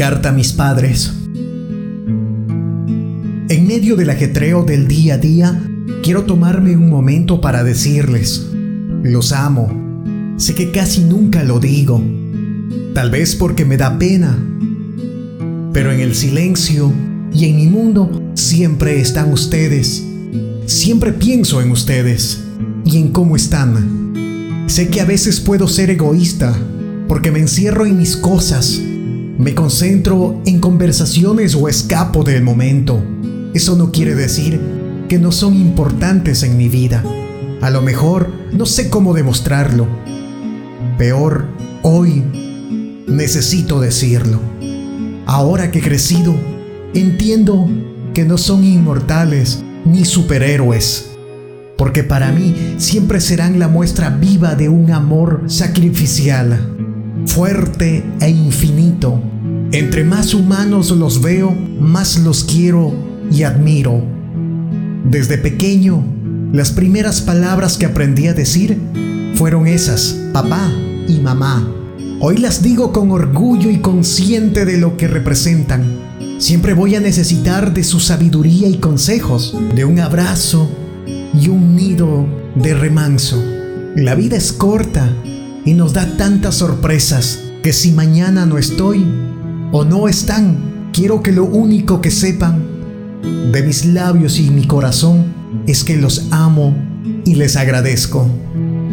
Carta a mis padres. En medio del ajetreo del día a día, quiero tomarme un momento para decirles, los amo. Sé que casi nunca lo digo, tal vez porque me da pena, pero en el silencio y en mi mundo siempre están ustedes. Siempre pienso en ustedes y en cómo están. Sé que a veces puedo ser egoísta porque me encierro en mis cosas me concentro en conversaciones o escapo del momento. Eso no quiere decir que no son importantes en mi vida. A lo mejor no sé cómo demostrarlo. Peor, hoy necesito decirlo. Ahora que he crecido, entiendo que no son inmortales ni superhéroes, porque para mí siempre serán la muestra viva de un amor sacrificial, fuerte e infinito entre más humanos los veo, más los quiero y admiro. Desde pequeño, las primeras palabras que aprendí a decir fueron esas, papá y mamá. Hoy las digo con orgullo y consciente de lo que representan. Siempre voy a necesitar de su sabiduría y consejos, de un abrazo y un nido de remanso. La vida es corta y nos da tantas sorpresas que si mañana no estoy, o no están. Quiero que lo único que sepan de mis labios y mi corazón es que los amo y les agradezco.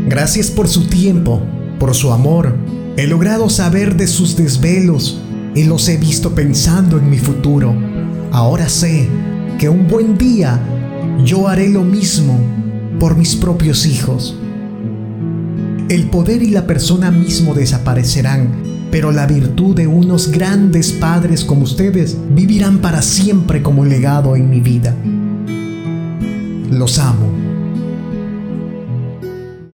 Gracias por su tiempo, por su amor. He logrado saber de sus desvelos y los he visto pensando en mi futuro. Ahora sé que un buen día yo haré lo mismo por mis propios hijos. El poder y la persona mismo desaparecerán pero la virtud de unos grandes padres como ustedes vivirán para siempre como legado en mi vida. Los amo.